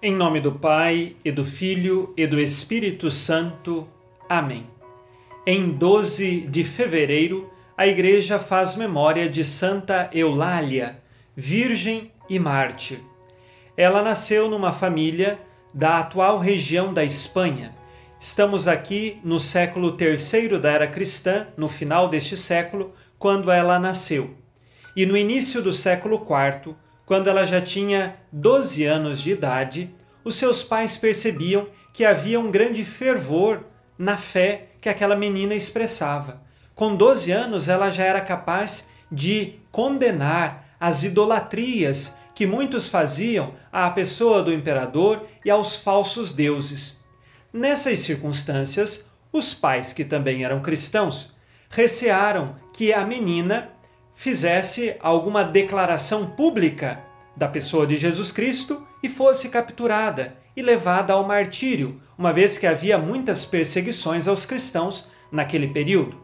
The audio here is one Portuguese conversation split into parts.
Em nome do Pai, e do Filho, e do Espírito Santo. Amém. Em 12 de fevereiro, a Igreja faz memória de Santa Eulália, Virgem e Mártir. Ela nasceu numa família da atual região da Espanha. Estamos aqui no século III da era cristã, no final deste século, quando ela nasceu. E no início do século IV, quando ela já tinha 12 anos de idade, os seus pais percebiam que havia um grande fervor na fé que aquela menina expressava. Com 12 anos, ela já era capaz de condenar as idolatrias que muitos faziam à pessoa do imperador e aos falsos deuses. Nessas circunstâncias, os pais, que também eram cristãos, recearam que a menina fizesse alguma declaração pública da pessoa de Jesus Cristo e fosse capturada e levada ao martírio, uma vez que havia muitas perseguições aos cristãos naquele período.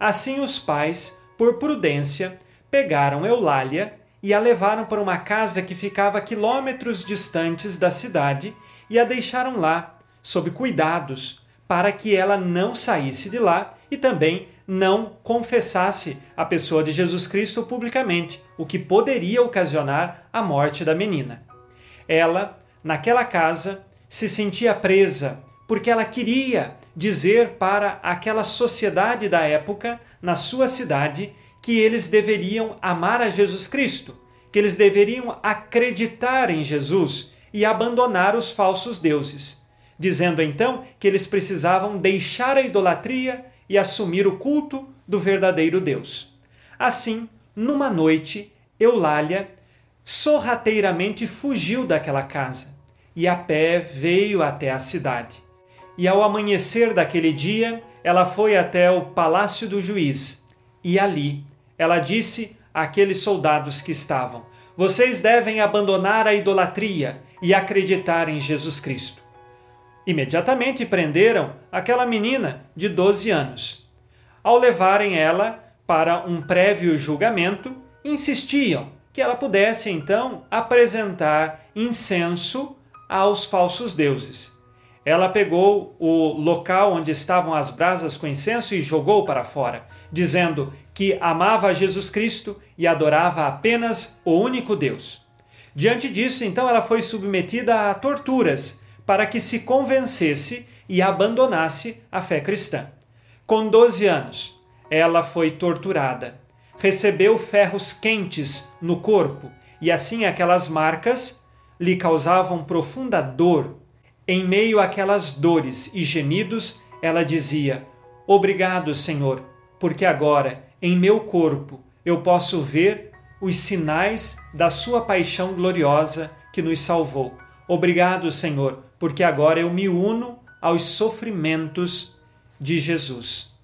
Assim, os pais, por prudência, pegaram Eulália e a levaram para uma casa que ficava quilômetros distantes da cidade e a deixaram lá, sob cuidados, para que ela não saísse de lá e também não confessasse a pessoa de Jesus Cristo publicamente, o que poderia ocasionar a morte da menina. Ela, naquela casa, se sentia presa porque ela queria dizer para aquela sociedade da época, na sua cidade, que eles deveriam amar a Jesus Cristo, que eles deveriam acreditar em Jesus e abandonar os falsos deuses, dizendo então que eles precisavam deixar a idolatria e assumir o culto do verdadeiro Deus. Assim, numa noite, Eulália sorrateiramente fugiu daquela casa e a pé veio até a cidade. E ao amanhecer daquele dia, ela foi até o palácio do juiz e ali ela disse àqueles soldados que estavam: Vocês devem abandonar a idolatria e acreditar em Jesus Cristo. Imediatamente prenderam aquela menina de 12 anos. Ao levarem ela para um prévio julgamento, insistiam que ela pudesse então apresentar incenso aos falsos deuses. Ela pegou o local onde estavam as brasas com incenso e jogou para fora, dizendo que amava Jesus Cristo e adorava apenas o único Deus. Diante disso, então, ela foi submetida a torturas para que se convencesse e abandonasse a fé cristã. Com 12 anos, ela foi torturada, recebeu ferros quentes no corpo e assim aquelas marcas lhe causavam profunda dor. Em meio àquelas dores e gemidos, ela dizia: Obrigado, Senhor, porque agora em meu corpo eu posso ver os sinais da Sua paixão gloriosa que nos salvou. Obrigado, Senhor, porque agora eu me uno aos sofrimentos de Jesus.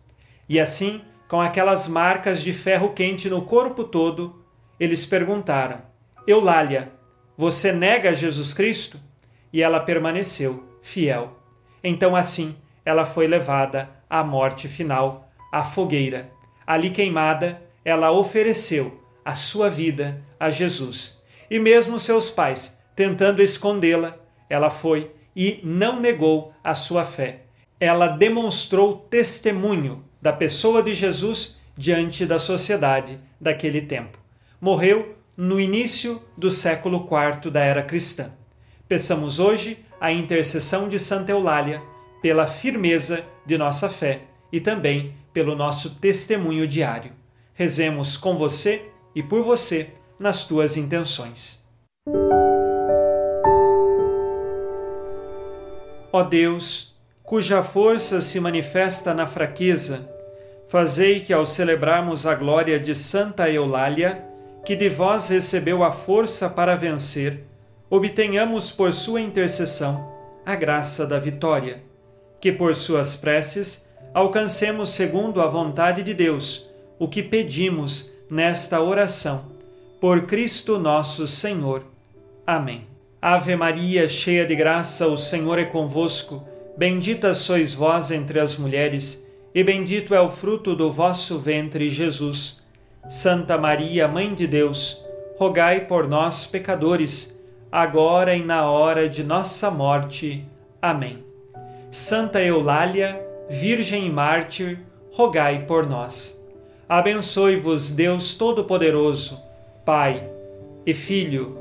E assim, com aquelas marcas de ferro quente no corpo todo, eles perguntaram: Eulália, você nega Jesus Cristo? E ela permaneceu fiel. Então, assim, ela foi levada à morte final, à fogueira. Ali queimada, ela ofereceu a sua vida a Jesus. E mesmo seus pais tentando escondê-la, ela foi e não negou a sua fé. Ela demonstrou testemunho da pessoa de Jesus diante da sociedade daquele tempo. Morreu no início do século IV da era cristã. Peçamos hoje a intercessão de Santa Eulália pela firmeza de nossa fé e também pelo nosso testemunho diário. Rezemos com você e por você nas tuas intenções. Ó Deus, cuja força se manifesta na fraqueza, fazei que ao celebrarmos a glória de Santa Eulália, que de vós recebeu a força para vencer, obtenhamos por sua intercessão a graça da vitória, que por suas preces alcancemos segundo a vontade de Deus o que pedimos nesta oração. Por Cristo nosso Senhor. Amém. Ave Maria, cheia de graça, o Senhor é convosco. Bendita sois vós entre as mulheres, e bendito é o fruto do vosso ventre, Jesus. Santa Maria, Mãe de Deus, rogai por nós, pecadores, agora e na hora de nossa morte. Amém. Santa Eulália, Virgem e Mártir, rogai por nós. Abençoe-vos Deus Todo-Poderoso, Pai e Filho